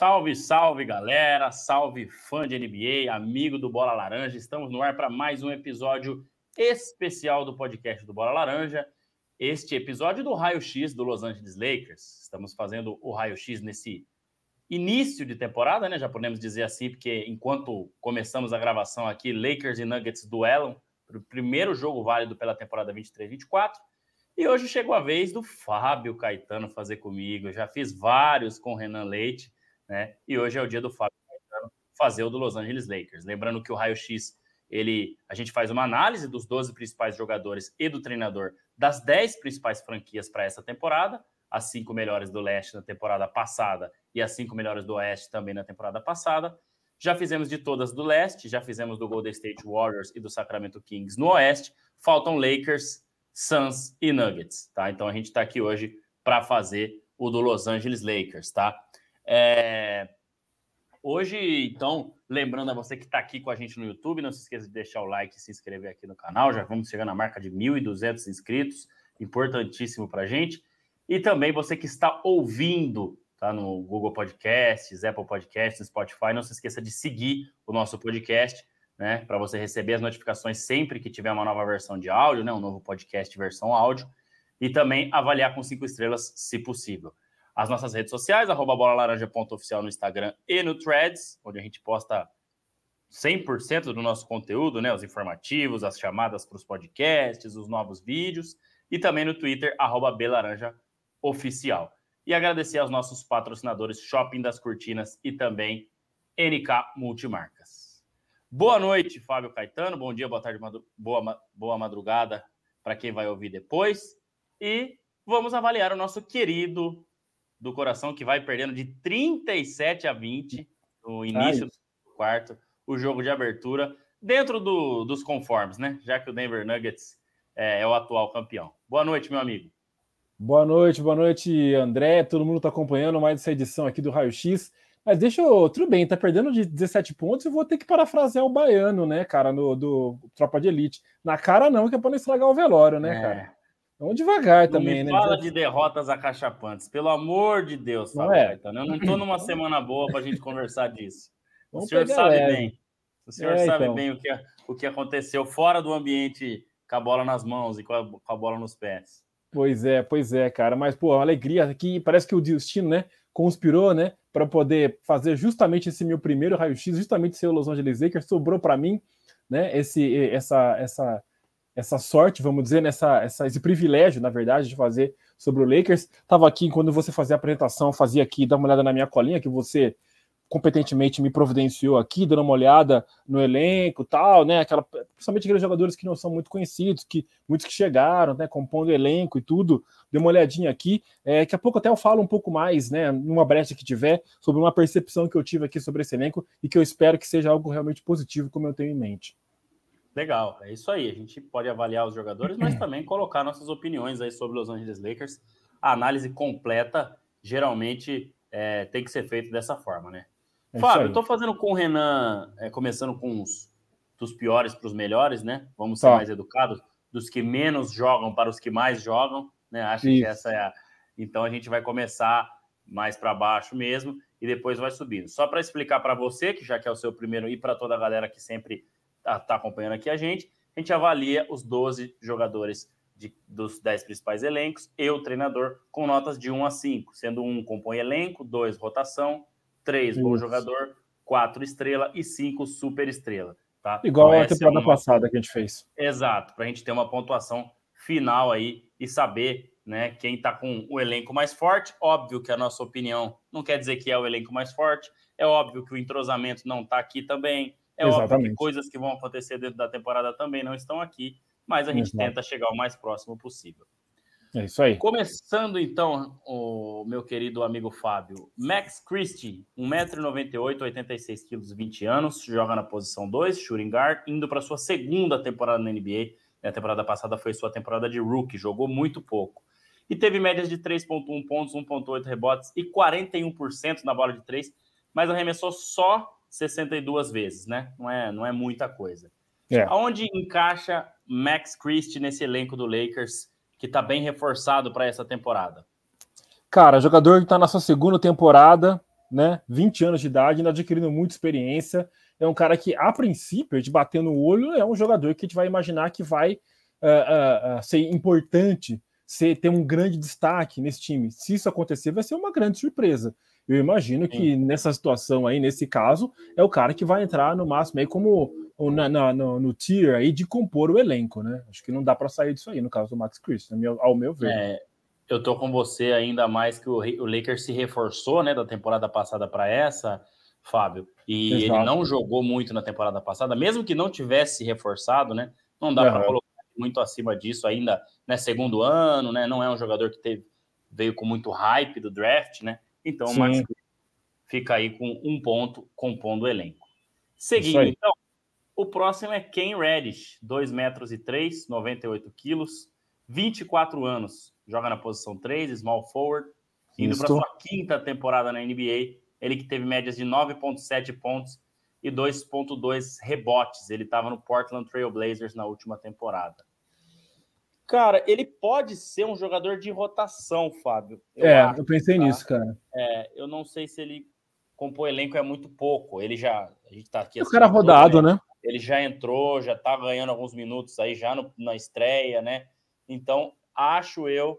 Salve, salve galera, salve fã de NBA, amigo do Bola Laranja. Estamos no ar para mais um episódio especial do podcast do Bola Laranja. Este episódio do Raio X do Los Angeles Lakers. Estamos fazendo o Raio X nesse início de temporada, né? Já podemos dizer assim, porque enquanto começamos a gravação aqui, Lakers e Nuggets duelam o primeiro jogo válido pela temporada 23-24. E hoje chegou a vez do Fábio Caetano fazer comigo. Eu já fiz vários com o Renan Leite, né? E hoje é o dia do Fábio fazer o do Los Angeles Lakers. Lembrando que o Raio X, ele, a gente faz uma análise dos 12 principais jogadores e do treinador das 10 principais franquias para essa temporada, as cinco melhores do leste na temporada passada e as cinco melhores do oeste também na temporada passada. Já fizemos de todas do leste, já fizemos do Golden State Warriors e do Sacramento Kings no oeste. Faltam Lakers, Suns e Nuggets, tá? Então a gente está aqui hoje para fazer o do Los Angeles Lakers, tá? É... Hoje, então, lembrando a você que está aqui com a gente no YouTube, não se esqueça de deixar o like e se inscrever aqui no canal. Já vamos chegar na marca de 1.200 inscritos, importantíssimo para a gente. E também você que está ouvindo tá no Google Podcasts, Apple Podcasts, Spotify. Não se esqueça de seguir o nosso podcast, né, para você receber as notificações sempre que tiver uma nova versão de áudio, né, um novo podcast versão áudio, e também avaliar com cinco estrelas, se possível. As nossas redes sociais, arroba bolalaranja.oficial no Instagram e no Threads, onde a gente posta 100% do nosso conteúdo, né, os informativos, as chamadas para os podcasts, os novos vídeos, e também no Twitter, arroba belaranjaoficial e agradecer aos nossos patrocinadores Shopping das Cortinas e também NK Multimarcas. Boa noite, Fábio Caetano. Bom dia, boa tarde, madru... boa, boa madrugada para quem vai ouvir depois. E vamos avaliar o nosso querido do coração que vai perdendo de 37 a 20 no início Ai. do quarto, o jogo de abertura, dentro do, dos conformes, né? Já que o Denver Nuggets é, é o atual campeão. Boa noite, meu amigo. Boa noite, boa noite, André. Todo mundo está acompanhando mais essa edição aqui do Raio X. Mas deixa eu. Tudo bem, tá perdendo de 17 pontos. Eu vou ter que parafrasear o baiano, né, cara, no, do Tropa de Elite. Na cara, não, que é para não estragar o velório, né, é. cara? Vamos devagar não também, me né? Fala de derrotas acachapantes, pelo amor de Deus, não é? Eu não estou numa semana boa para a gente conversar disso. o senhor sabe leve. bem. O senhor é, sabe então. bem o que, o que aconteceu fora do ambiente com a bola nas mãos e com a, com a bola nos pés. Pois é, pois é, cara. Mas, pô, alegria aqui, parece que o destino, né, conspirou, né, para poder fazer justamente esse meu primeiro raio-x, justamente ser o Los Angeles Lakers, sobrou para mim, né, esse, essa, essa, essa sorte, vamos dizer, nessa, essa, esse privilégio, na verdade, de fazer sobre o Lakers. Tava aqui quando você fazia a apresentação, fazia aqui, dá uma olhada na minha colinha que você competentemente me providenciou aqui, dando uma olhada no elenco tal, né? Aquela, principalmente aqueles jogadores que não são muito conhecidos, que muitos que chegaram, né? Compondo elenco e tudo. Dei uma olhadinha aqui. É, daqui a pouco até eu falo um pouco mais, né? Numa brecha que tiver, sobre uma percepção que eu tive aqui sobre esse elenco e que eu espero que seja algo realmente positivo, como eu tenho em mente. Legal, é isso aí. A gente pode avaliar os jogadores, mas também colocar nossas opiniões aí sobre os Angeles Lakers. A análise completa geralmente é, tem que ser feita dessa forma, né? É Fábio, eu tô fazendo com o Renan, é, começando com os dos piores para os melhores, né? Vamos ser tá. mais educados, dos que menos jogam para os que mais jogam, né? Acho Isso. que essa é a. Então a gente vai começar mais para baixo mesmo e depois vai subindo. Só para explicar para você, que já que é o seu primeiro, e para toda a galera que sempre está tá acompanhando aqui a gente, a gente avalia os 12 jogadores de, dos 10 principais elencos e o treinador com notas de 1 a 5, sendo um compõe elenco, dois rotação, três bom jogador, quatro estrela e cinco super estrela. Tá? Igual então, a temporada é uma... passada que a gente fez. Exato, para a gente ter uma pontuação final aí e saber né, quem está com o elenco mais forte. Óbvio que a nossa opinião não quer dizer que é o elenco mais forte. É óbvio que o entrosamento não está aqui também. É Exatamente. óbvio que coisas que vão acontecer dentro da temporada também não estão aqui. Mas a gente Exato. tenta chegar o mais próximo possível. É isso aí. Começando então, o meu querido amigo Fábio. Max Christie, 1,98m, 86 kg, 20 anos, joga na posição 2, shooting guard, indo para sua segunda temporada na NBA. A temporada passada foi sua temporada de rookie, jogou muito pouco. E teve médias de 3,1 pontos, 1,8 rebotes e 41% na bola de 3, mas arremessou só 62 vezes, né? Não é, não é muita coisa. É. Aonde encaixa Max Christie nesse elenco do Lakers? que está bem reforçado para essa temporada? Cara, jogador que está na sua segunda temporada, né? 20 anos de idade, ainda adquirindo muita experiência. É um cara que, a princípio, a gente bater no olho, é um jogador que a gente vai imaginar que vai uh, uh, ser importante, ser, ter um grande destaque nesse time. Se isso acontecer, vai ser uma grande surpresa. Eu imagino Sim. que nessa situação aí, nesse caso, é o cara que vai entrar no máximo aí como na, na, no, no tier aí de compor o elenco, né? Acho que não dá para sair disso aí, no caso do Max Christian, ao meu ver. É, eu tô com você ainda mais que o, o Lakers se reforçou, né, da temporada passada para essa, Fábio, e Exato. ele não jogou muito na temporada passada, mesmo que não tivesse reforçado, né? Não dá uhum. para colocar muito acima disso ainda, né? Segundo ano, né? Não é um jogador que teve, veio com muito hype do draft, né? Então Sim. o Max fica aí com um ponto compondo o elenco. Seguindo, então, o próximo é Ken Reddish, 2 metros e 3, 98 quilos, 24 anos, joga na posição 3, small forward, indo para sua quinta temporada na NBA. Ele que teve médias de 9,7 pontos e 2,2 rebotes. Ele estava no Portland Trail Blazers na última temporada. Cara, ele pode ser um jogador de rotação, Fábio. Eu é, acho, eu pensei tá? nisso, cara. É, eu não sei se ele compor elenco é muito pouco. Ele já. A gente tá aqui. O cara rodado, né? Ele já entrou, já tá ganhando alguns minutos aí, já no, na estreia, né? Então, acho eu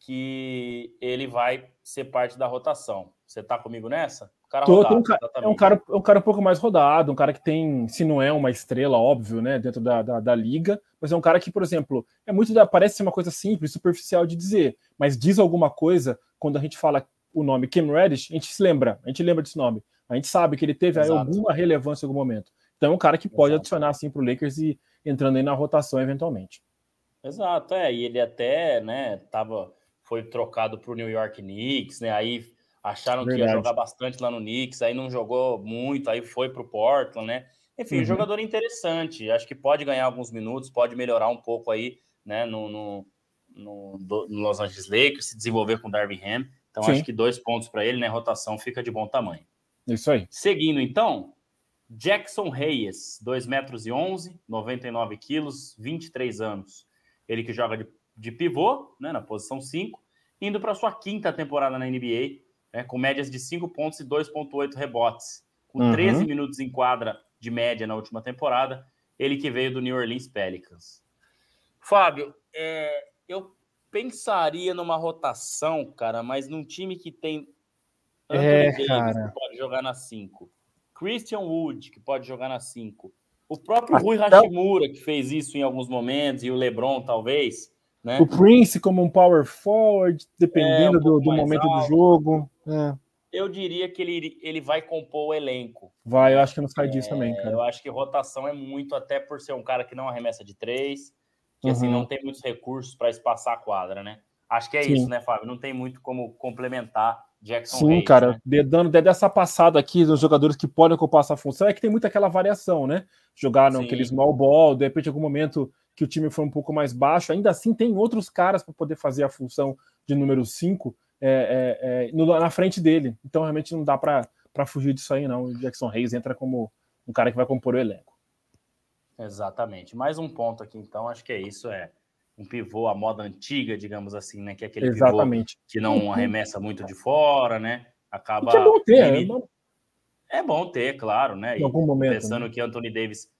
que ele vai ser parte da rotação. Você tá comigo nessa? Cara Tô, rodado, um cara, é um cara, um cara um pouco mais rodado, um cara que tem, se não é uma estrela, óbvio, né, dentro da, da, da, liga, mas é um cara que, por exemplo, é muito da, parece ser uma coisa simples, superficial de dizer, mas diz alguma coisa quando a gente fala o nome Kim Reddish, a gente se lembra, a gente lembra desse nome, a gente sabe que ele teve aí alguma relevância em algum momento. Então é um cara que pode Exato. adicionar assim para o Lakers e entrando aí na rotação eventualmente. Exato, é, e ele até, né, tava, foi trocado para o New York Knicks, né, aí acharam Verdade. que ia jogar bastante lá no Knicks, aí não jogou muito, aí foi para o Portland, né, enfim, uhum. um jogador interessante, acho que pode ganhar alguns minutos, pode melhorar um pouco aí, né, no, no, no, no Los Angeles Lakers, se desenvolver com o Darby Ham, então Sim. acho que dois pontos para ele, né, rotação fica de bom tamanho. Isso aí. Seguindo, então, Jackson Reyes, 2 metros e 11, 99 quilos, 23 anos. Ele que joga de, de pivô, né, na posição 5, indo para sua quinta temporada na NBA, né, com médias de 5 pontos e 2,8 rebotes, com uhum. 13 minutos em quadra de média na última temporada. Ele que veio do New Orleans Pelicans. Fábio, é, eu pensaria numa rotação, cara, mas num time que tem Anthony é, Davis, cara. que pode jogar na 5, Christian Wood, que pode jogar na 5, o próprio Rui Hashimura, que fez isso em alguns momentos, e o LeBron, talvez. Né? O Prince como um power forward, dependendo é, um do, do momento alto. do jogo. É. Eu diria que ele, ele vai compor o elenco. Vai, eu acho que não sai disso é, também, cara. Eu acho que rotação é muito, até por ser um cara que não arremessa de três, que assim, uhum. assim não tem muitos recursos para espaçar a quadra, né? Acho que é Sim. isso, né, Fábio? Não tem muito como complementar Jackson Sim, Hayes, cara, né? dando dessa passada aqui dos jogadores que podem ocupar essa função, é que tem muito aquela variação, né? Jogar naquele small ball, de repente, em algum momento que o time foi um pouco mais baixo, ainda assim tem outros caras para poder fazer a função de número 5 é, é, é, na frente dele. Então, realmente não dá para fugir disso aí, não. O Jackson Hayes entra como um cara que vai compor o elenco. Exatamente. Mais um ponto aqui, então, acho que é isso. É um pivô à moda antiga, digamos assim, né? Que é aquele Exatamente. pivô que não arremessa muito de fora, né? Acaba. Que é bom ter, ele... é, bom ter, claro, né? Em algum momento. Pensando né? que Anthony Davis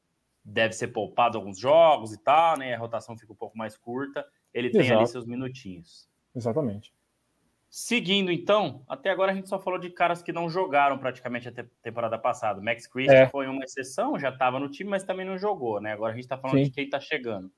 deve ser poupado alguns jogos e tal, né? A rotação fica um pouco mais curta. Ele tem Exato. ali seus minutinhos. Exatamente. Seguindo, então, até agora a gente só falou de caras que não jogaram praticamente a temporada passada. Max Christie é. foi uma exceção, já estava no time, mas também não jogou, né? Agora a gente está falando Sim. de quem está chegando.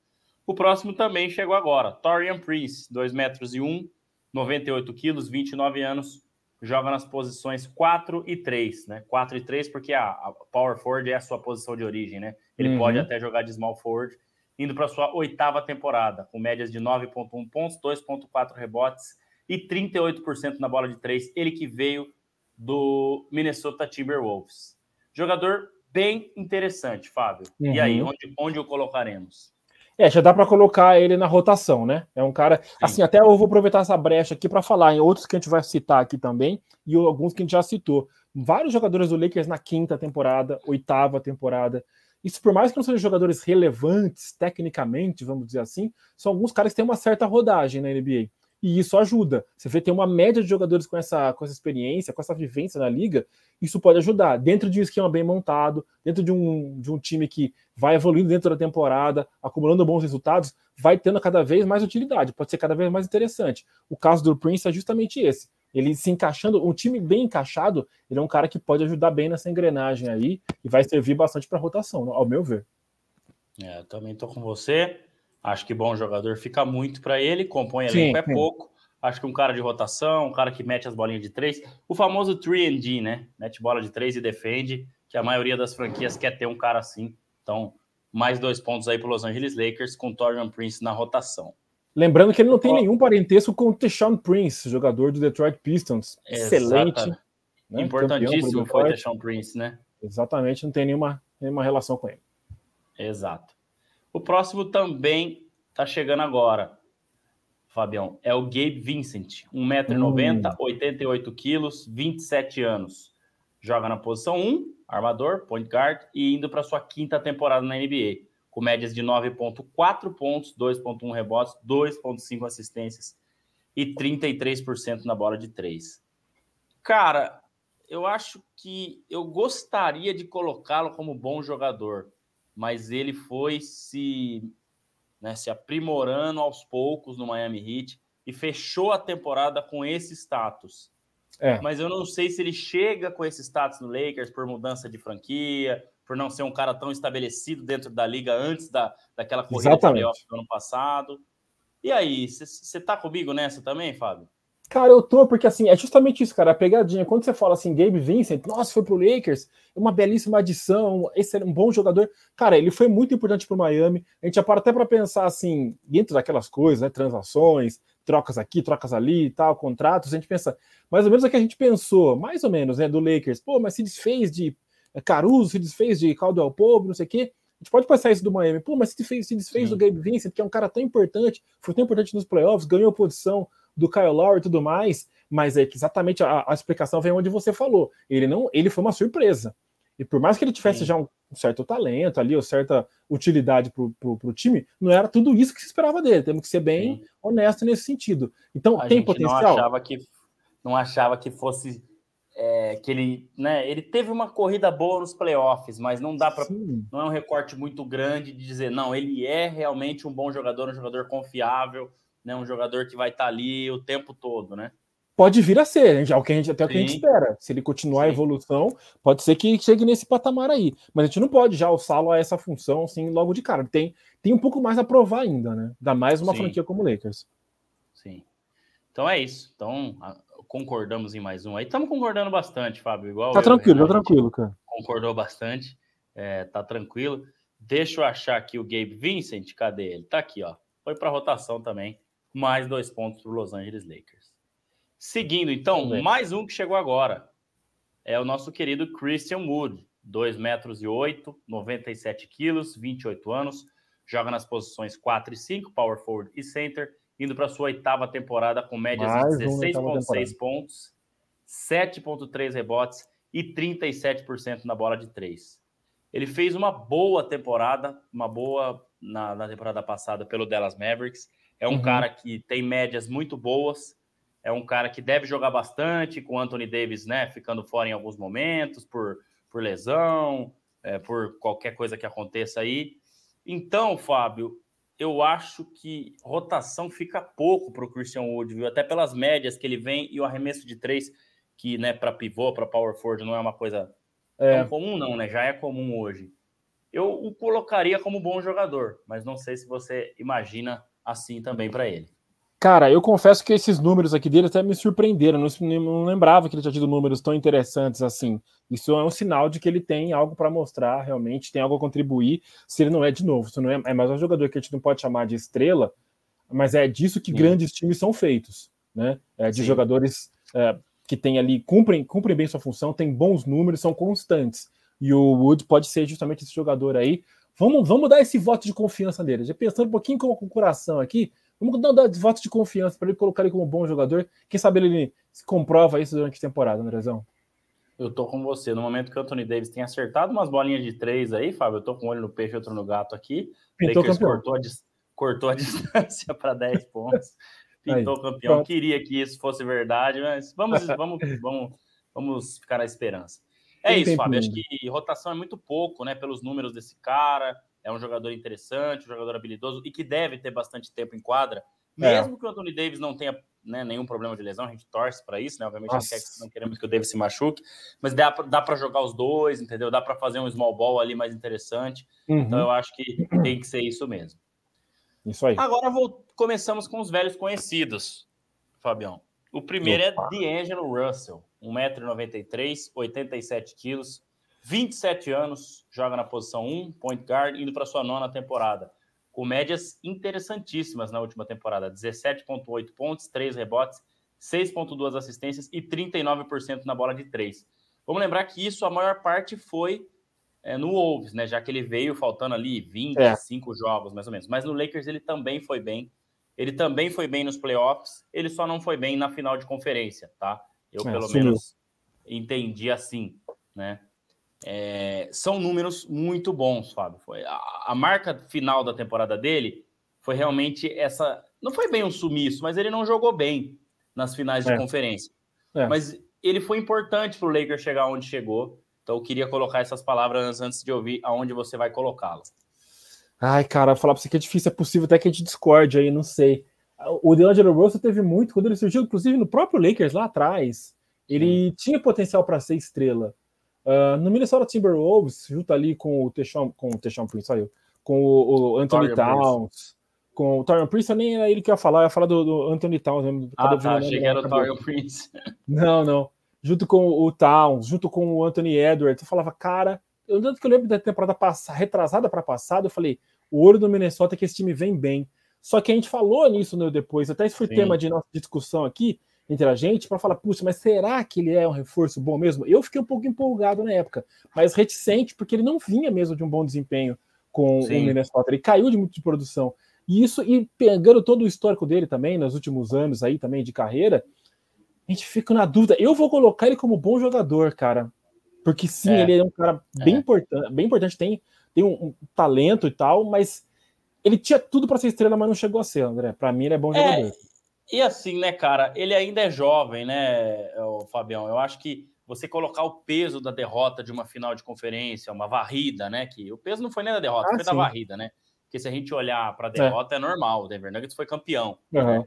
O próximo também chegou agora. Torian Prince, 2 metros e 1, 98 quilos, 29 anos, joga nas posições 4 e 3, né? 4 e 3 porque a, a power forward é a sua posição de origem, né? Ele uhum. pode até jogar de small forward, indo para sua oitava temporada, com médias de 9.1 pontos, 2.4 rebotes e 38% na bola de 3. Ele que veio do Minnesota Timberwolves. Jogador bem interessante, Fábio. Uhum. E aí, onde, onde o colocaremos? É, já dá para colocar ele na rotação, né? É um cara. Sim. Assim, até eu vou aproveitar essa brecha aqui para falar em outros que a gente vai citar aqui também e alguns que a gente já citou. Vários jogadores do Lakers na quinta temporada, oitava temporada. Isso, por mais que não sejam jogadores relevantes tecnicamente, vamos dizer assim, são alguns caras que têm uma certa rodagem na NBA. E isso ajuda. Você vê tem uma média de jogadores com essa, com essa experiência, com essa vivência na liga, isso pode ajudar. Dentro de um esquema bem montado, dentro de um, de um time que vai evoluindo dentro da temporada, acumulando bons resultados, vai tendo cada vez mais utilidade, pode ser cada vez mais interessante. O caso do Prince é justamente esse. Ele se encaixando, um time bem encaixado, ele é um cara que pode ajudar bem nessa engrenagem aí e vai servir bastante para rotação, ao meu ver. É, também estou com você. Acho que bom jogador fica muito para ele, compõe elenco é sim. pouco. Acho que um cara de rotação, um cara que mete as bolinhas de três, o famoso 3D, né? Mete bola de três e defende, que a maioria das franquias quer ter um cara assim. Então, mais dois pontos aí para Los Angeles Lakers com Torian Prince na rotação. Lembrando que ele não tem nenhum parentesco com o Deshaun Prince, jogador do Detroit Pistons. Excelente. Né? Importantíssimo foi o Deshaun Prince, né? Exatamente, não tem nenhuma, nenhuma relação com ele. Exato. O próximo também está chegando agora, Fabião. É o Gabe Vincent, 1,90m, hum. 88 quilos, 27 anos. Joga na posição 1, armador, point guard, e indo para sua quinta temporada na NBA, com médias de 9,4 pontos, 2,1 rebotes, 2,5 assistências e 33% na bola de 3. Cara, eu acho que eu gostaria de colocá-lo como bom jogador mas ele foi se, né, se aprimorando aos poucos no Miami Heat e fechou a temporada com esse status. É. Mas eu não sei se ele chega com esse status no Lakers por mudança de franquia, por não ser um cara tão estabelecido dentro da liga antes da, daquela corrida de playoff do ano passado. E aí, você tá comigo nessa também, Fábio? Cara, eu tô, porque assim, é justamente isso, cara, a pegadinha. Quando você fala assim, Gabe Vincent, nossa, foi pro Lakers, é uma belíssima adição, esse é um bom jogador. Cara, ele foi muito importante pro Miami. A gente já para até para pensar assim, dentro daquelas coisas, né, transações, trocas aqui, trocas ali e tal, contratos, a gente pensa, mais ou menos o que a gente pensou, mais ou menos, né, do Lakers. Pô, mas se desfez de Caruso, se desfez de Caldwell Pope, não sei o quê. A gente pode pensar isso do Miami. Pô, mas se desfez, se desfez do Gabe Vincent, que é um cara tão importante, foi tão importante nos playoffs, ganhou posição do Kyle Lowry e tudo mais, mas é que exatamente a, a, explicação vem onde você falou. Ele não, ele foi uma surpresa. E por mais que ele tivesse Sim. já um, um, certo talento ali, ou certa utilidade para o time, não era tudo isso que se esperava dele. Temos que ser bem Sim. honesto nesse sentido. Então, a tem potencial. Não achava que, não achava que fosse. É, que ele, né, ele teve uma corrida boa nos playoffs, mas não dá para, não é um recorte muito grande de dizer não, ele é realmente um bom jogador, um jogador confiável, né? Um jogador que vai estar tá ali o tempo todo, né? Pode vir a ser, já o que a gente, até o que a gente espera. Se ele continuar Sim. a evolução, pode ser que chegue nesse patamar aí. Mas a gente não pode já alçá-lo a essa função assim logo de cara. Tem, tem um pouco mais a provar ainda, né? Dá mais uma Sim. franquia como o Lakers. Sim. Então é isso. Então, concordamos em mais um aí. Estamos concordando bastante, Fábio. Igual tá eu, tranquilo, tá tranquilo, cara. Concordou bastante. É, tá tranquilo. Deixa eu achar aqui o Gabe Vincent. Cadê ele? Tá aqui, ó. Foi para rotação também mais dois pontos para o Los Angeles Lakers. Seguindo, então, mais um que chegou agora. É o nosso querido Christian Wood, 2 metros e 8, 97 quilos, 28 anos, joga nas posições 4 e 5, power forward e center, indo para sua oitava temporada com médias de 16,6 pontos, 7,3 rebotes e 37% na bola de 3. Ele fez uma boa temporada, uma boa na, na temporada passada pelo Dallas Mavericks, é um uhum. cara que tem médias muito boas, é um cara que deve jogar bastante, com o Anthony Davis, né, ficando fora em alguns momentos por, por lesão, é, por qualquer coisa que aconteça aí. Então, Fábio, eu acho que rotação fica pouco para o Christian Wood, viu? Até pelas médias que ele vem e o arremesso de três, que né, para pivô, para power forward, não é uma coisa é. tão comum, não, né? Já é comum hoje. Eu o colocaria como bom jogador, mas não sei se você imagina assim também para ele. Cara, eu confesso que esses números aqui dele até me surpreenderam. Não, não lembrava que ele tinha tido números tão interessantes assim. Isso é um sinal de que ele tem algo para mostrar, realmente, tem algo a contribuir. Se ele não é, de novo, se não é, é mais um jogador que a gente não pode chamar de estrela, mas é disso que Sim. grandes times são feitos, né? É de Sim. jogadores é, que têm ali, cumprem, cumprem bem sua função, têm bons números, são constantes. E o Wood pode ser justamente esse jogador aí. Vamos, vamos dar esse voto de confiança nele. Já pensando um pouquinho com, com o coração aqui, vamos dar, um voto de confiança para ele colocar ele como um bom jogador. Quem sabe ele se comprova isso durante a temporada, Andrezão? Eu tô com você. No momento que o Anthony Davis tem acertado umas bolinhas de três aí, Fábio, eu tô com um olho no peixe, outro no gato aqui. Pintou Lakers cortou a, cortou a distância para 10 pontos. pintou Aí, campeão. Pronto. Queria que isso fosse verdade, mas vamos, vamos, vamos, vamos ficar na esperança. É isso, Fábio. Acho que rotação é muito pouco, né? Pelos números desse cara. É um jogador interessante, um jogador habilidoso e que deve ter bastante tempo em quadra. É. Mesmo é. que o Anthony Davis não tenha né, nenhum problema de lesão, a gente torce para isso, né? Obviamente não, quer, não, queremos que o Davis se machuque, mas dá, dá para jogar os dois, entendeu? Dá para fazer um small ball ali mais interessante. Uhum. Então eu acho que tem que ser isso mesmo. Isso aí. Agora vou, começamos com os velhos conhecidos, Fabião. O primeiro é Opa. é D'Angelo Russell, 1,93m, 87kg, 27 anos, joga na posição 1, point guard, indo para sua nona temporada com médias interessantíssimas na última temporada: 17,8 pontos, 3 rebotes, 6,2 assistências e 39% na bola de 3. Vamos lembrar que isso, a maior parte, foi é, no Wolves, né? Já que ele veio faltando ali 25 é. jogos, mais ou menos. Mas no Lakers ele também foi bem. Ele também foi bem nos playoffs, ele só não foi bem na final de conferência, tá? Eu, é, pelo sumiu. menos, entendi assim, né? É, são números muito bons, Fábio. Foi a, a, marca final da temporada dele foi realmente essa. Não foi bem um sumiço, mas ele não jogou bem nas finais de é. conferência. É. Mas ele foi importante para o Lakers chegar onde chegou. Então eu queria colocar essas palavras antes de ouvir aonde você vai colocá-las. Ai, cara, falar para você que é difícil, é possível até que a gente discorde aí, não sei. O DeAngelo Russell teve muito, quando ele surgiu, inclusive no próprio Lakers lá atrás, ele tinha potencial para ser estrela. Uh, no Minnesota Timberwolves, junto ali com o Teshon, com o Teshon Prince, saiu, com o, o Anthony Towns, Prince. com o Torian Prince, nem era ele que ia falar, ia falar do, do Anthony Towns. Mesmo, ah, tá, achei que era o Torian Prince. Não, não. Junto com o Towns, junto com o Anthony Edwards, eu falava, cara, eu tanto que eu lembro da temporada passada, retrasada para passada, eu falei, o ouro do Minnesota é que esse time vem bem. Só que a gente falou nisso né, depois, até isso foi Sim. tema de nossa discussão aqui, entre a gente para falar, puxa, mas será que ele é um reforço bom mesmo? Eu fiquei um pouco empolgado na época, mas reticente, porque ele não vinha mesmo de um bom desempenho com Sim. o Minnesota, ele caiu de muito de produção. E isso, e pegando todo o histórico dele também, nos últimos anos aí também de carreira, a gente fica na dúvida. Eu vou colocar ele como bom jogador, cara. Porque sim, é. ele é um cara bem é. importante, bem importante, tem, tem um, um, talento e tal, mas ele tinha tudo para ser estrela, mas não chegou a ser, André. Para mim, ele é bom é, jogador. E assim, né, cara, ele ainda é jovem, né, o Fabião? Eu acho que você colocar o peso da derrota de uma final de conferência, uma varrida, né? Que o peso não foi nem da derrota, ah, foi sim. da varrida, né? Porque se a gente olhar para a é. derrota, é. é. normal. O Denver Nuggets foi campeão. Uhum. Né?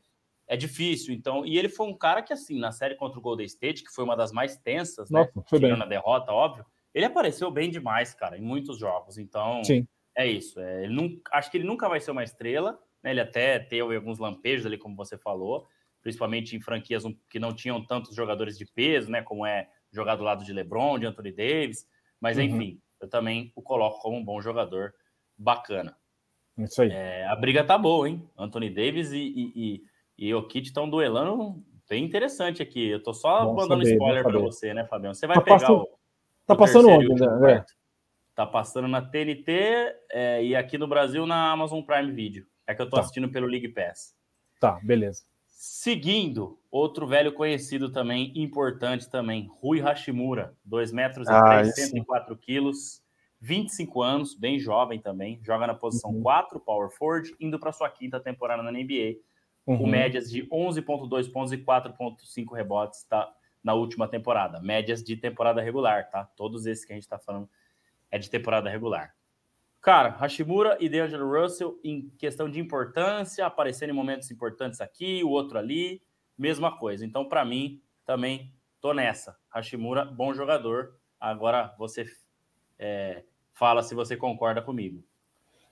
É difícil, então. E ele foi um cara que, assim, na série contra o Golden State, que foi uma das mais tensas, né? Nossa, né? Foi bem. na derrota, óbvio. Ele apareceu bem demais, cara, em muitos jogos. Então, Sim. É isso. É, ele não, acho que ele nunca vai ser uma estrela, né? Ele até teve alguns lampejos ali, como você falou, principalmente em franquias que não tinham tantos jogadores de peso, né? Como é jogar do lado de LeBron, de Anthony Davis. Mas, uhum. enfim, eu também o coloco como um bom jogador bacana. Isso aí. É, a briga tá boa, hein? Anthony Davis e, e, e, e o Kit estão duelando bem interessante aqui. Eu tô só bom mandando saber, spoiler para você, né, Fabião? Você vai tá pegar passando, o. Tá o passando onde, né? Tá passando na TNT é, e aqui no Brasil na Amazon Prime Video. É que eu tô tá. assistindo pelo League Pass. Tá, beleza. Seguindo, outro velho conhecido também, importante também, Rui Hashimura, 2 metros e ah, 3, 104 quilos, 25 anos, bem jovem também, joga na posição uhum. 4, power forward, indo para sua quinta temporada na NBA, uhum. com médias de 11.2 pontos e 4.5 rebotes tá, na última temporada, médias de temporada regular, tá? Todos esses que a gente está falando é de temporada regular. Cara, Hashimura e DeAngelo Russell, em questão de importância, aparecendo em momentos importantes aqui, o outro ali, mesma coisa. Então, para mim, também tô nessa. Hashimura, bom jogador. Agora você é, fala se você concorda comigo.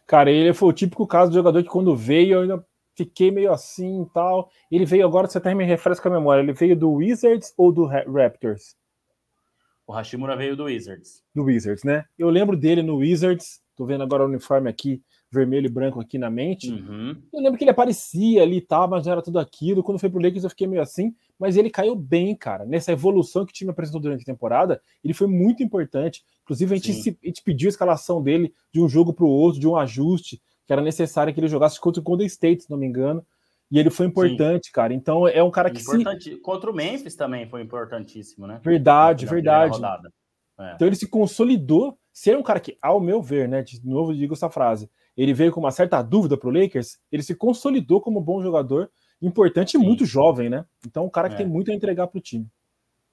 Cara, ele foi o típico caso de jogador que quando veio eu ainda fiquei meio assim e tal. Ele veio agora, você até me refresca a memória, ele veio do Wizards ou do Raptors? O Hashimura veio do Wizards. Do Wizards, né? Eu lembro dele no Wizards, Tô vendo agora o uniforme aqui, vermelho e branco aqui na mente. Uhum. Eu lembro que ele aparecia ali e tal, mas não era tudo aquilo. Quando foi pro Lakers eu fiquei meio assim, mas ele caiu bem, cara. Nessa evolução que o time apresentou durante a temporada, ele foi muito importante. Inclusive, a gente, se, a gente pediu a escalação dele de um jogo para o outro, de um ajuste, que era necessário que ele jogasse contra o Golden State, se não me engano. E ele foi importante, Sim. cara. Então é um cara que se... Contra o Memphis também foi importantíssimo, né? Verdade, verdade. É. Então ele se consolidou ser um cara que, ao meu ver, né, de novo digo essa frase, ele veio com uma certa dúvida para o Lakers, ele se consolidou como bom jogador importante e muito jovem, né? Então, um cara que é. tem muito a entregar para o time.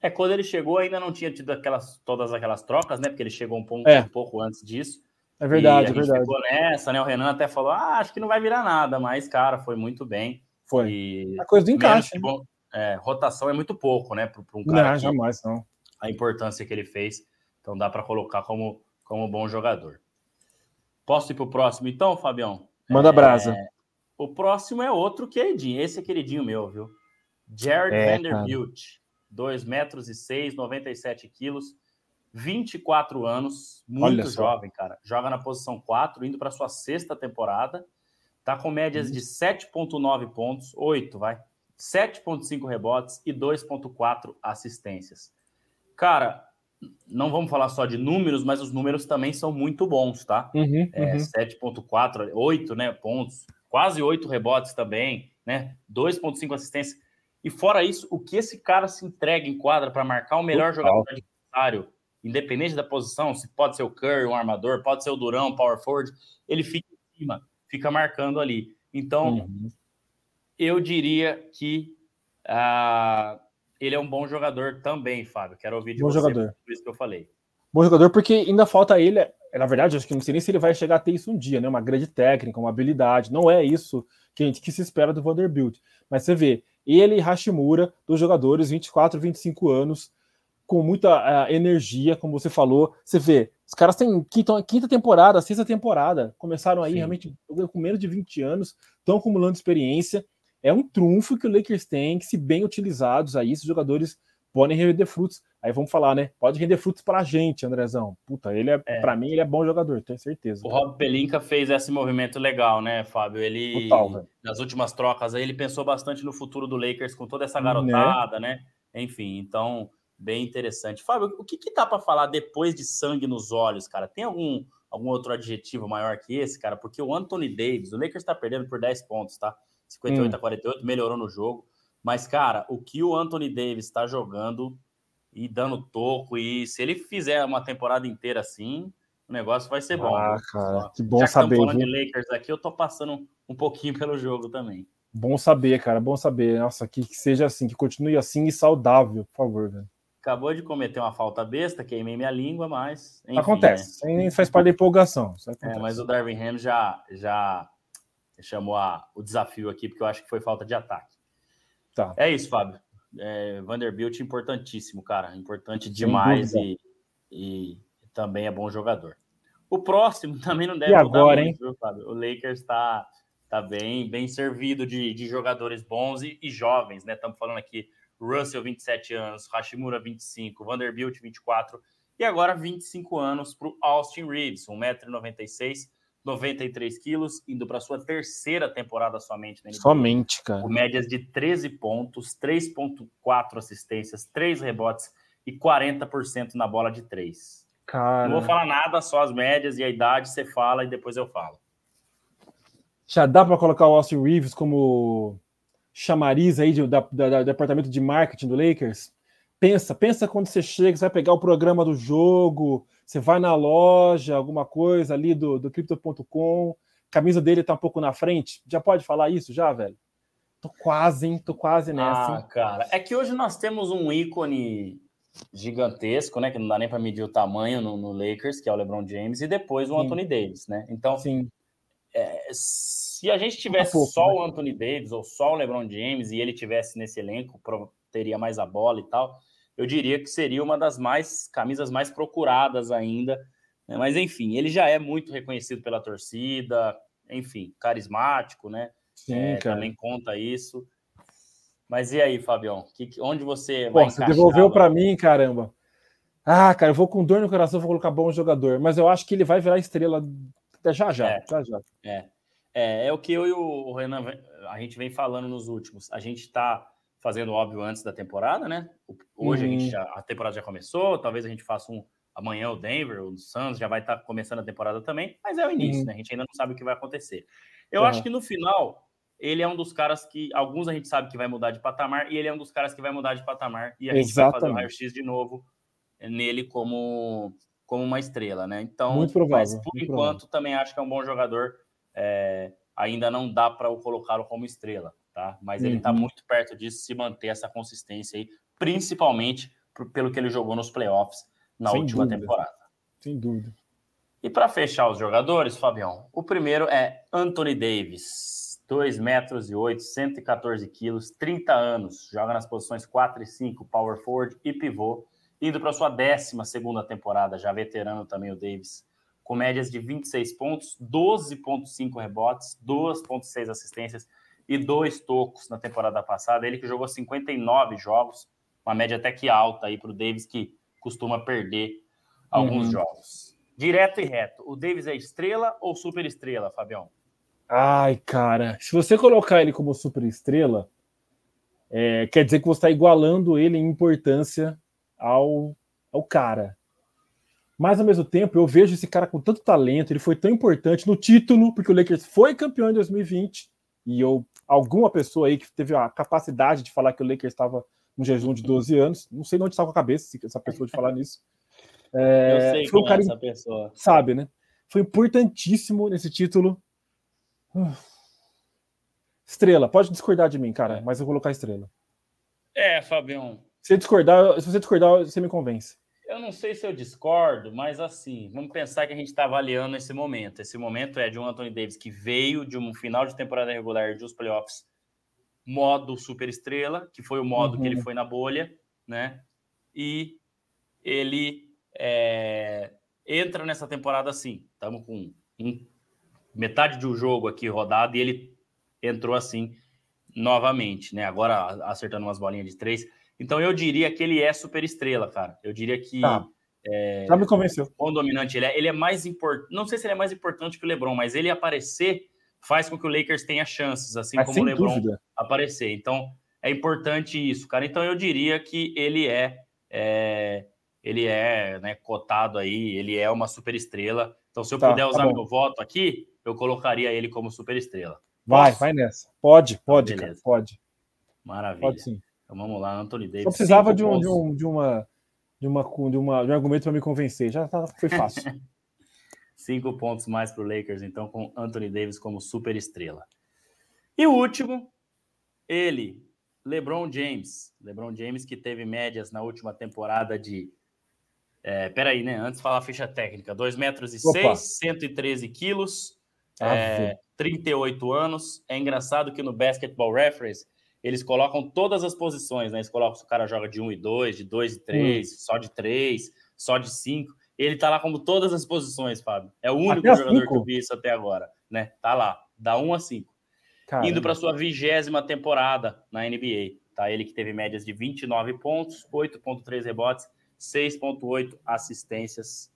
É, quando ele chegou, ainda não tinha tido aquelas, todas aquelas trocas, né? Porque ele chegou um pouco, é. um pouco antes disso. É verdade, é verdade. Ficou nessa, né? O Renan até falou: ah, acho que não vai virar nada, mas, cara, foi muito bem. Foi. E a coisa do encaixe. Né? Bom, é, rotação é muito pouco, né? Para um cara. Não, jamais, não. A importância que ele fez. Então dá para colocar como, como bom jogador. Posso ir para o próximo, então, Fabião? Manda é, brasa. O próximo é outro queridinho. Esse é queridinho meu, viu? Jared é, Vanderbilt. 2 metros e 6, 97 quilos, 24 anos, muito jovem, cara. Joga na posição 4, indo para sua sexta temporada. Tá com médias de 7,9 pontos, 8, vai. 7,5 rebotes e 2,4 assistências. Cara, não vamos falar só de números, mas os números também são muito bons, tá? Uhum, é, uhum. 7,4, 8 né, pontos, quase 8 rebotes também, né? 2,5 assistências. E fora isso, o que esse cara se entrega em quadra para marcar o melhor Total. jogador adversário, independente da posição, se pode ser o Curry, um armador, pode ser o Durão, power forward, ele fica em cima, fica marcando ali. Então, uhum. eu diria que uh, ele é um bom jogador também, Fábio. Quero ouvir de bom você jogador. por isso que eu falei. Bom jogador, porque ainda falta ele. Na verdade, acho que não sei nem se ele vai chegar a ter isso um dia, né? Uma grande técnica, uma habilidade. Não é isso que, a gente, que se espera do Vanderbilt. Mas você vê, ele e Hashimura, dos jogadores 24, 25 anos, com muita uh, energia, como você falou. Você vê, os caras têm quinta, quinta temporada, sexta temporada, começaram aí Sim. realmente com menos de 20 anos, estão acumulando experiência. É um trunfo que o Lakers tem, que se bem utilizados aí, esses jogadores podem render frutos. Aí vamos falar, né? Pode render frutos para a gente, Andrezão. Puta, ele é, é. para mim, ele é bom jogador, tenho certeza. O Rob Pelinka fez esse movimento legal, né, Fábio? Ele, Total, nas últimas trocas aí, ele pensou bastante no futuro do Lakers com toda essa né? garotada, né? né? Enfim, então, bem interessante. Fábio, o que, que dá para falar depois de sangue nos olhos, cara? Tem algum, algum outro adjetivo maior que esse, cara? Porque o Anthony Davis, o Lakers está perdendo por 10 pontos, tá? 58 hum. a 48, melhorou no jogo. Mas, cara, o que o Anthony Davis está jogando e dando toco, e se ele fizer uma temporada inteira assim, o negócio vai ser bom. Ah, cara, que bom Já saber. Já falando de Lakers aqui, eu tô passando um pouquinho pelo jogo também. Bom saber, cara, bom saber. Nossa, que, que seja assim, que continue assim e saudável, por favor, velho. Acabou de cometer uma falta besta, queimei minha língua, mas. Enfim, acontece, né? faz parte da empolgação. É, mas o Darwin Ham já, já chamou a, o desafio aqui, porque eu acho que foi falta de ataque. Tá. É isso, Fábio. É, Vanderbilt importantíssimo, cara. Importante demais e, e, também é bom jogador. O próximo também não deve e agora, muito, hein? Viu, Fábio? O Lakers está tá bem, bem servido de, de jogadores bons e, e jovens, né? Estamos falando aqui Russell, 27 anos, Hashimura, 25, Vanderbilt, 24 e agora 25 anos para o Austin Reeves, 1,96m, 93 quilos, indo para sua terceira temporada somente na NBA. Somente, cara. Com médias de 13 pontos, 3,4 assistências, 3 rebotes e 40% na bola de 3. Cara. Não vou falar nada, só as médias e a idade você fala e depois eu falo. Já dá para colocar o Austin Reeves como chamariz aí de, da, da, da, departamento de marketing do Lakers? Pensa, pensa quando você chega, você vai pegar o programa do jogo, você vai na loja, alguma coisa ali do, do Crypto.com, camisa dele tá um pouco na frente. Já pode falar isso já, velho? Tô quase, hein? Tô quase nessa. Ah, cara. É que hoje nós temos um ícone gigantesco, né? Que não dá nem para medir o tamanho no, no, Lakers, que é o LeBron James, e depois o Sim. Anthony Davis, né? Então, Sim. É, se a gente tivesse pouco, só né? o Anthony Davis ou só o LeBron James e ele tivesse nesse elenco, teria mais a bola e tal eu diria que seria uma das mais camisas mais procuradas ainda. Né? Mas enfim, ele já é muito reconhecido pela torcida, enfim, carismático, né? Sim, é, também conta isso. Mas e aí, Fabião? Que, onde você Pô, Você devolveu para mim, caramba. Ah, cara, eu vou com dor no coração, vou colocar bom jogador, mas eu acho que ele vai virar estrela já já, é, já, já. É. é. é o que eu e o Renan a gente vem falando nos últimos. A gente está fazendo óbvio antes da temporada, né? Hoje uhum. a, gente uhum. já, a temporada já começou, talvez a gente faça um amanhã o Denver, o Suns já vai estar tá começando a temporada também, mas é o início, uhum. né? A gente ainda não sabe o que vai acontecer. Eu uhum. acho que no final ele é um dos caras que alguns a gente sabe que vai mudar de patamar e ele é um dos caras que vai mudar de patamar e a gente Exatamente. vai fazer o raio-x de novo nele como como uma estrela, né? Então, muito provável, mas por enquanto provável. também acho que é um bom jogador. É, ainda não dá para colocá-lo como estrela tá? Mas ele está uhum. muito perto disso, se manter essa consistência aí, principalmente pelo que ele jogou nos playoffs na Sem última dúvida. temporada. Sem dúvida. E para fechar os jogadores, Fabião, o primeiro é Anthony Davis, 2 metros e 8, 114 quilos, 30 anos, joga nas posições 4 e 5, power forward e pivô, indo para sua 12 segunda temporada, já veterano também o Davis, com médias de 26 pontos, 12.5 rebotes, 2.6 assistências e dois tocos na temporada passada. Ele que jogou 59 jogos, uma média até que alta aí para o Davis, que costuma perder alguns uhum. jogos. Direto e reto, o Davis é estrela ou super estrela, Fabião? Ai, cara, se você colocar ele como super estrela, é, quer dizer que você está igualando ele em importância ao, ao cara. Mas ao mesmo tempo, eu vejo esse cara com tanto talento, ele foi tão importante no título, porque o Lakers foi campeão em 2020, e eu, alguma pessoa aí que teve a capacidade de falar que o Lakers estava no jejum de 12 anos, não sei onde está com a cabeça essa pessoa de falar nisso. É, eu sei foi um cara, é essa pessoa. Sabe, né? Foi importantíssimo nesse título. Estrela, pode discordar de mim, cara, mas eu vou colocar estrela. É, Fabião. Se discordar, se você discordar, você me convence. Eu não sei se eu discordo, mas assim, vamos pensar que a gente está avaliando esse momento. Esse momento é de um Anthony Davis que veio de um final de temporada regular de os playoffs modo super estrela, que foi o modo uhum. que ele uhum. foi na bolha, né? E ele é, entra nessa temporada assim. Estamos com um, metade de um jogo aqui rodado e ele entrou assim novamente, né? Agora acertando umas bolinhas de três. Então eu diria que ele é super estrela, cara. Eu diria que. Tá. É, Já me convenceu. O dominante, ele é, ele é mais importante. Não sei se ele é mais importante que o LeBron, mas ele aparecer faz com que o Lakers tenha chances, assim mas como o LeBron dúvida. aparecer. Então é importante isso, cara. Então eu diria que ele é, é ele é né, cotado aí, ele é uma super estrela. Então, se eu tá, puder tá usar tá meu voto aqui, eu colocaria ele como super estrela. Vai, vai nessa. Pode, pode, cara, pode. Maravilha. Pode sim. Então vamos lá, Anthony Davis. Só precisava de um, de, um, de, uma, de, uma, de, uma, de um argumento para me convencer. Já tá, foi fácil. Cinco pontos mais para o Lakers, então, com Anthony Davis como super estrela. E o último, ele, LeBron James. LeBron James que teve médias na última temporada de é, peraí, né? Antes de falar a ficha técnica: 2 metros e 6, 113 quilos, é, 38 anos. É engraçado que no Basketball Reference eles colocam todas as posições, né? Eles colocam se o cara joga de 1 e 2, de 2 e 3, hum. só de 3, só de 5. Ele tá lá como todas as posições, Fábio. É o único até jogador que eu vi isso até agora, né? Tá lá, da 1 a 5. Caramba. Indo para sua vigésima temporada na NBA. Tá? Ele que teve médias de 29 pontos, 8,3 rebotes 6,8 assistências.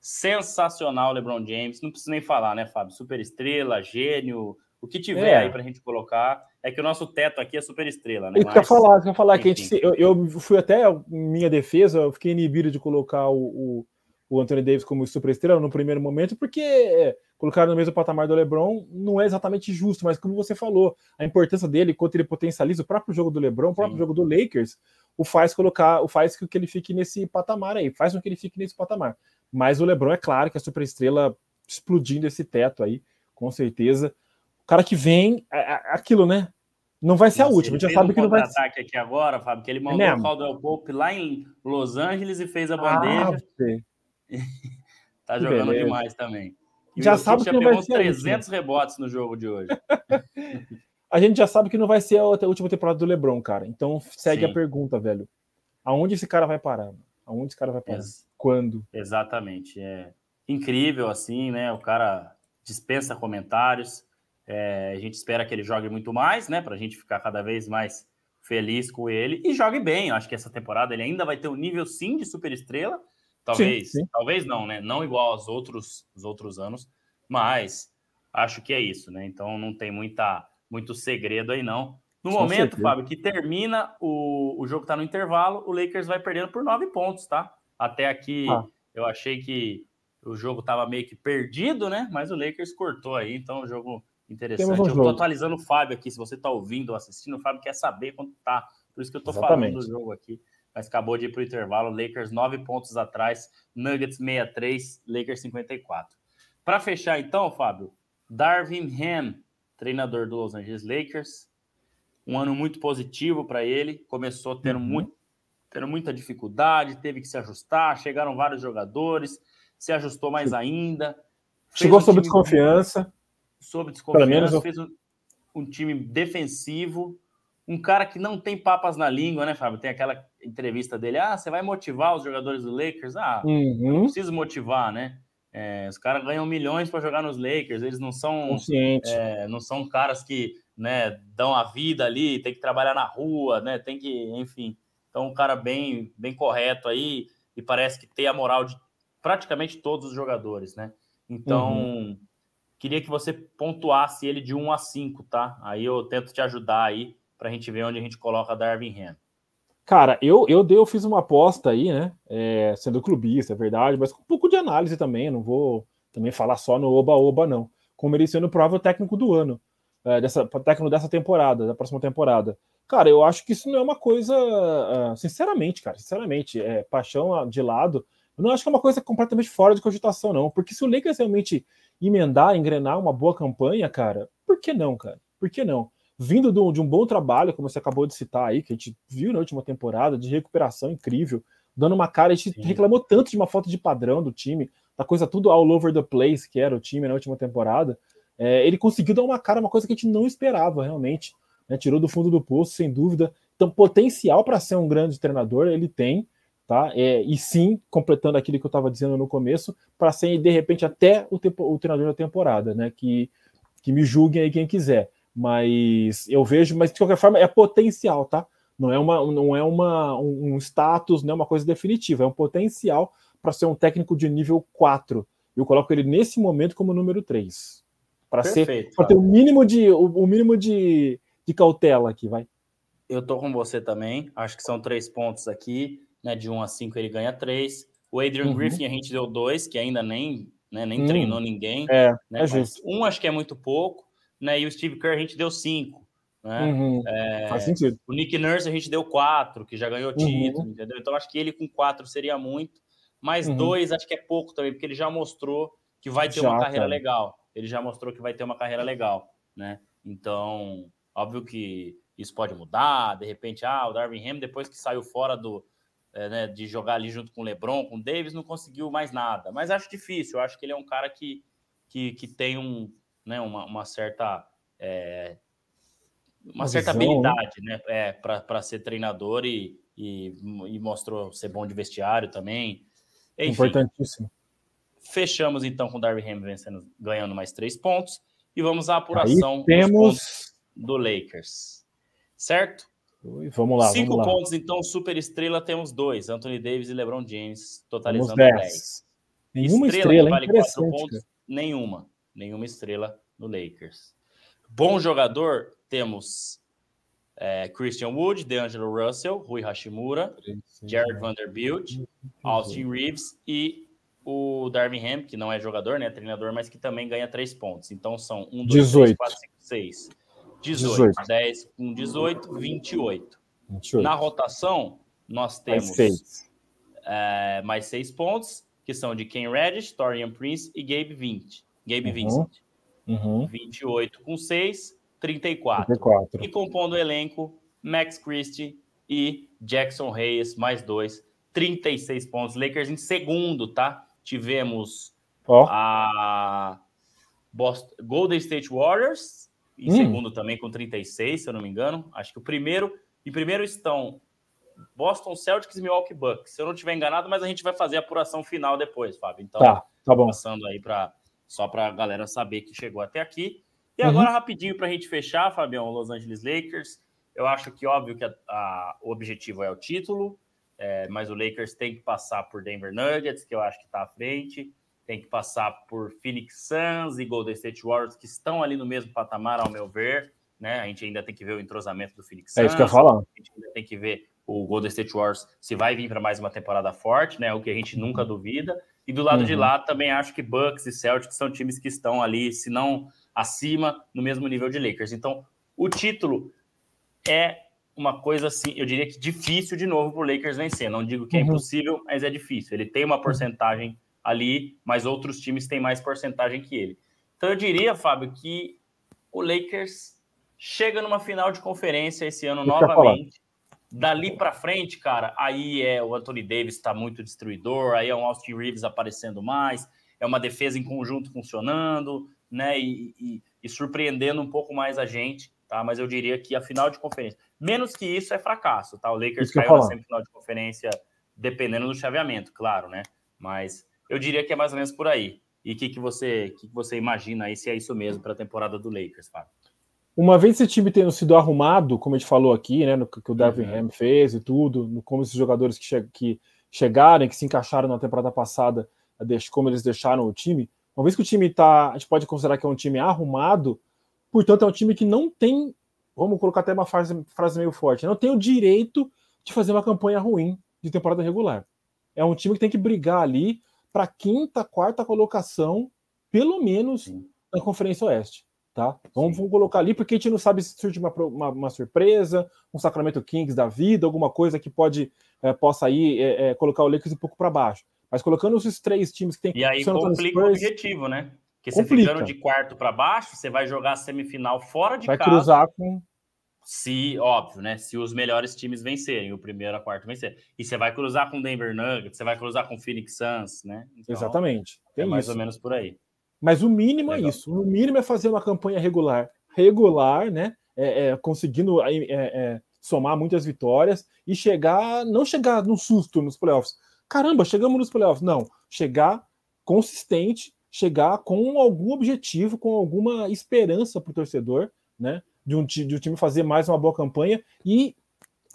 Sensacional, LeBron James. Não precisa nem falar, né, Fábio? Super estrela, gênio, o que tiver é. aí para a gente colocar. É que o nosso teto aqui é super estrela, né? Isso que eu falar, eu falar que a gente, eu, eu, fui até minha defesa, eu fiquei inibido de colocar o, o, o Anthony Davis como super estrela no primeiro momento, porque é, colocar no mesmo patamar do LeBron não é exatamente justo, mas como você falou, a importância dele, quanto ele potencializa o próprio jogo do LeBron, o próprio Sim. jogo do Lakers, o faz colocar, o faz com que ele fique nesse patamar aí, faz com que ele fique nesse patamar. Mas o LeBron é claro que é a superestrela explodindo esse teto aí, com certeza. O cara que vem, aquilo, né? Não vai ser Nossa, a última, a gente já sabe um que não vai ser. aqui agora, Fábio, que ele mandou é o Caldwell Pope lá em Los Angeles e fez a bandeja. Ah, tá jogando beleza. demais também. E já sabe que não vai ser 300 rebotes no jogo de hoje. a gente já sabe que não vai ser a última temporada do LeBron, cara. Então segue Sim. a pergunta, velho. Aonde esse cara vai parar? Aonde esse cara vai parar? Ex Quando? Exatamente. É incrível, assim, né? O cara dispensa comentários. É, a gente espera que ele jogue muito mais, né? Para a gente ficar cada vez mais feliz com ele e jogue bem. Eu acho que essa temporada ele ainda vai ter um nível sim de super estrela. Talvez, sim, sim. talvez não, né? Não igual aos outros, os outros anos, mas acho que é isso, né? Então não tem muita muito segredo aí, não. No Com momento, certeza. Fábio, que termina o, o jogo está no intervalo, o Lakers vai perdendo por nove pontos, tá? Até aqui ah. eu achei que o jogo estava meio que perdido, né? Mas o Lakers cortou aí, então o jogo interessante. Um eu estou atualizando o Fábio aqui, se você está ouvindo ou assistindo, o Fábio quer saber quanto tá. Por isso que eu estou falando do jogo aqui. Mas acabou de ir para o intervalo, Lakers nove pontos atrás, Nuggets 63, Lakers 54. Para fechar então, Fábio, Darvin Ham treinador do Los Angeles Lakers. um ano muito positivo para ele. Começou tendo, uhum. muito, tendo muita dificuldade, teve que se ajustar. Chegaram vários jogadores, se ajustou mais ainda. Chegou sob desconfiança. Sob desconfiança, eu... fez um, um, time defensivo. Um cara que não tem papas na língua, né, Fábio? Tem aquela entrevista dele: ah, você vai motivar os jogadores do Lakers? Ah, uhum. não preciso motivar, né? É, os caras ganham milhões para jogar nos Lakers, eles não são é, não são caras que né, dão a vida ali, tem que trabalhar na rua, né, tem que, enfim. Então, um cara bem, bem correto aí e parece que tem a moral de praticamente todos os jogadores, né? Então, uhum. Queria que você pontuasse ele de 1 a 5, tá? Aí eu tento te ajudar aí para a gente ver onde a gente coloca Darwin Ham. Cara, eu, eu, dei, eu fiz uma aposta aí, né? É, sendo clubista, é verdade, mas com um pouco de análise também. Não vou também falar só no oba-oba, não. Como ele sendo o provável técnico do ano é, dessa técnico dessa temporada, da próxima temporada. Cara, eu acho que isso não é uma coisa, uh, sinceramente, cara, sinceramente, é, paixão de lado, eu não acho que é uma coisa completamente fora de cogitação, não. Porque se o Lakers realmente emendar, engrenar uma boa campanha, cara, por que não, cara? Por que não? Vindo de um, de um bom trabalho, como você acabou de citar aí, que a gente viu na última temporada, de recuperação incrível, dando uma cara, a gente Sim. reclamou tanto de uma falta de padrão do time, da coisa tudo all over the place que era o time na última temporada é, ele conseguiu dar uma cara, uma coisa que a gente não esperava realmente. Né? Tirou do fundo do poço, sem dúvida. Então, potencial para ser um grande treinador ele tem, tá? É, e sim, completando aquilo que eu estava dizendo no começo, para ser de repente até o, tempo, o, treinador da temporada, né? Que, que me julguem aí quem quiser. Mas eu vejo, mas de qualquer forma é potencial, tá? Não é, uma, não é uma, um status, não é uma coisa definitiva, é um potencial para ser um técnico de nível 4. Eu coloco ele nesse momento como número 3 para ser para ter o mínimo de o, o, mínimo de, de cautela aqui, vai. Eu tô com você também. Acho que são três pontos aqui, né? De um a cinco ele ganha três. O Adrian uhum. Griffin a gente deu dois, que ainda nem, né, nem hum. treinou ninguém. É, né, é justo. Um acho que é muito pouco, né? E o Steve Kerr a gente deu cinco. Né? Uhum. É, Faz sentido. O Nick Nurse a gente deu quatro, que já ganhou uhum. título, uhum. entendeu? Então acho que ele com quatro seria muito, mas uhum. dois acho que é pouco também, porque ele já mostrou que vai ter já, uma carreira cara. legal ele já mostrou que vai ter uma carreira legal, né? Então, óbvio que isso pode mudar, de repente, ah, o Darwin Ham, depois que saiu fora do, é, né, de jogar ali junto com o LeBron, com o Davis, não conseguiu mais nada. Mas acho difícil, acho que ele é um cara que, que, que tem um, né, uma, uma certa. É, uma, uma certa visão, né? habilidade, né? É, para ser treinador e, e, e, mostrou ser bom de vestiário também. Enfim, Importantíssimo. Fechamos então com o Darby Ham vencendo, ganhando mais três pontos. E vamos à apuração Aí temos... do Lakers. Certo? Vamos lá. Cinco vamos lá. pontos, então, super estrela temos dois: Anthony Davis e LeBron James, totalizando 10. Nenhuma estrela, estrela vale quatro pontos? Nenhuma. Nenhuma estrela no Lakers. Bom jogador, temos é, Christian Wood, DeAngelo Russell, Rui Hashimura, Jared Vanderbilt, Austin Reeves e o Darwin Ham, que não é jogador, né, treinador, mas que também ganha três pontos. Então são 1, 2, 18. 3, 4, 5, 6. 18, 18. 10 com 18, 28. 28. Na rotação, nós temos mais seis. É, mais seis pontos, que são de Ken Reddish, Torian Prince e Gabe 20. Gabe uhum. Vincent. Uhum. 28 com 6, 34. 34. E compondo o elenco, Max Christie e Jackson Reyes, mais dois, 36 pontos. Lakers em segundo, tá? tivemos oh. a Boston, Golden State Warriors, em hum. segundo também com 36, se eu não me engano. Acho que o primeiro. Em primeiro estão Boston Celtics e Milwaukee Bucks. Se eu não estiver enganado, mas a gente vai fazer a apuração final depois, Fábio. Então, tá, tá bom. passando aí para só para a galera saber que chegou até aqui. E uhum. agora, rapidinho, para a gente fechar, Fabião, Los Angeles Lakers. Eu acho que, óbvio, que a, a, o objetivo é o título. É, mas o Lakers tem que passar por Denver Nuggets, que eu acho que está à frente, tem que passar por Phoenix Suns e Golden State Warriors, que estão ali no mesmo patamar, ao meu ver. Né? A gente ainda tem que ver o entrosamento do Phoenix Suns. É isso que eu ia falar. A gente ainda tem que ver o Golden State Warriors se vai vir para mais uma temporada forte, né? O que a gente nunca uhum. duvida. E do lado uhum. de lá também acho que Bucks e Celtics são times que estão ali, se não acima, no mesmo nível de Lakers. Então, o título é uma coisa assim, eu diria que difícil de novo para o Lakers vencer. Não digo que é uhum. impossível, mas é difícil. Ele tem uma uhum. porcentagem ali, mas outros times têm mais porcentagem que ele. Então eu diria, Fábio, que o Lakers chega numa final de conferência esse ano novamente. Dali para frente, cara, aí é o Anthony Davis está muito destruidor, aí é um Austin Reeves aparecendo mais, é uma defesa em conjunto funcionando, né? E, e, e, surpreendendo um pouco mais a gente, tá? Mas eu diria que a final de conferência, menos que isso, é fracasso, tá? O Lakers caiu na semifinal de conferência, dependendo do chaveamento, claro, né? Mas eu diria que é mais ou menos por aí. E o que, que, você, que, que você imagina aí, se é isso mesmo para a temporada do Lakers, Fábio? Uma vez esse time tendo sido arrumado, como a gente falou aqui, né, no que o Devin uhum. Ham fez e tudo, no, como esses jogadores que, che que chegaram, que se encaixaram na temporada passada, como eles deixaram o time, uma vez que o time está, a gente pode considerar que é um time arrumado, portanto é um time que não tem, vamos colocar até uma frase, frase meio forte, não tem o direito de fazer uma campanha ruim de temporada regular. É um time que tem que brigar ali para quinta, quarta colocação, pelo menos Sim. na Conferência Oeste tá? Vamos, vamos, colocar ali, porque a gente não sabe se surge uma, uma, uma, surpresa, um Sacramento Kings da vida, alguma coisa que pode é, possa aí é, é, colocar o Lakers um pouco para baixo. Mas colocando esses três times que tem E aí complica Spurs, o objetivo, né? Porque você ficando de quarto para baixo, você vai jogar a semifinal fora de vai casa. Vai cruzar com se, óbvio, né? Se os melhores times vencerem, o primeiro a quarto vencer. E você vai cruzar com o Denver Nuggets, você vai cruzar com o Phoenix Suns, né? Então, Exatamente. Tem é mais isso. ou menos por aí. Mas o mínimo é Legal. é isso. O mínimo é fazer uma campanha regular. Regular, né? É, é, conseguindo é, é, somar muitas vitórias e chegar, não chegar no susto nos playoffs. Caramba, chegamos nos playoffs. Não, chegar consistente, chegar com algum objetivo, com alguma esperança para o torcedor, né? De um, de um time fazer mais uma boa campanha e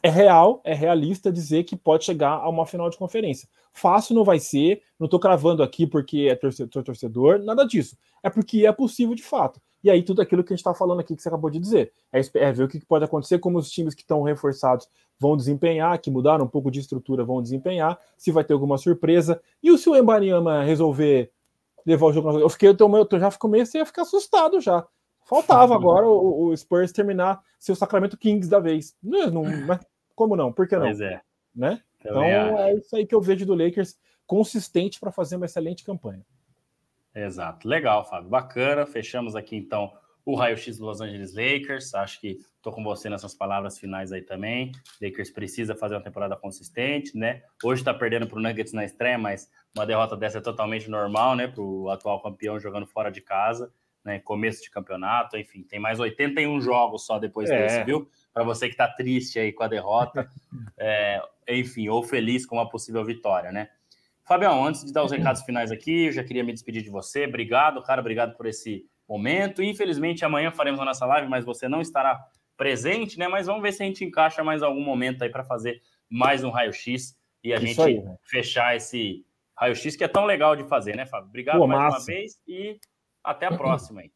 é real, é realista dizer que pode chegar a uma final de conferência. Fácil não vai ser, não estou cravando aqui porque é torcedor, torcedor, nada disso. É porque é possível de fato. E aí, tudo aquilo que a gente está falando aqui que você acabou de dizer. É, é ver o que pode acontecer, como os times que estão reforçados vão desempenhar, que mudaram um pouco de estrutura vão desempenhar, se vai ter alguma surpresa. E se o Embanyama resolver levar o jogo. Eu fiquei, eu, eu já comecei a ficar assustado já. Faltava agora o, o Spurs terminar seu Sacramento Kings da vez. Não, não, como não? Por que não? Pois é. Né? então é isso aí que eu vejo do Lakers consistente para fazer uma excelente campanha. Exato. Legal, Fábio. Bacana. Fechamos aqui então o raio-x do Los Angeles Lakers. Acho que estou com você nessas palavras finais aí também. Lakers precisa fazer uma temporada consistente, né? Hoje está perdendo para o Nuggets na estreia, mas uma derrota dessa é totalmente normal, né? Para o atual campeão jogando fora de casa, né? Começo de campeonato, enfim, tem mais 81 jogos só depois é. desse, viu? para você que está triste aí com a derrota, é, enfim, ou feliz com uma possível vitória, né? Fabião, antes de dar os recados finais aqui, eu já queria me despedir de você. Obrigado, cara, obrigado por esse momento. Infelizmente, amanhã faremos a nossa live, mas você não estará presente, né? Mas vamos ver se a gente encaixa mais algum momento aí para fazer mais um raio-x e a Isso gente aí, né? fechar esse raio-x que é tão legal de fazer, né, Fábio? Obrigado Pô, mais massa. uma vez e até a próxima aí.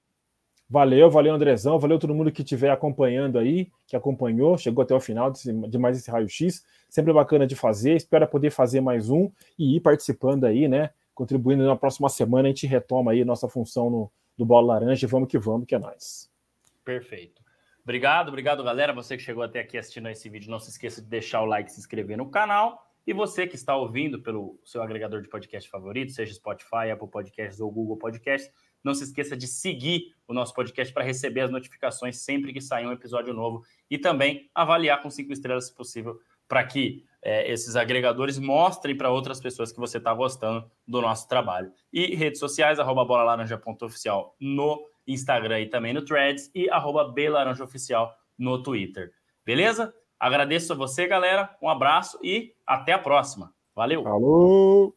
Valeu, valeu, Andrezão, valeu todo mundo que estiver acompanhando aí, que acompanhou, chegou até o final de, de mais esse raio-x. Sempre bacana de fazer, espero poder fazer mais um e ir participando aí, né? Contribuindo na próxima semana, a gente retoma aí nossa função no, do Bola Laranja. Vamos que vamos, que é nóis. Perfeito. Obrigado, obrigado, galera. Você que chegou até aqui assistindo esse vídeo, não se esqueça de deixar o like e se inscrever no canal. E você que está ouvindo pelo seu agregador de podcast favorito, seja Spotify, Apple Podcasts ou Google Podcasts, não se esqueça de seguir o nosso podcast para receber as notificações sempre que sair um episódio novo e também avaliar com cinco estrelas, se possível, para que é, esses agregadores mostrem para outras pessoas que você está gostando do nosso trabalho. E redes sociais, arroba bolalaranja.oficial no Instagram e também no Threads e arroba belaranjaoficial no Twitter. Beleza? Agradeço a você, galera. Um abraço e até a próxima. Valeu! Falou!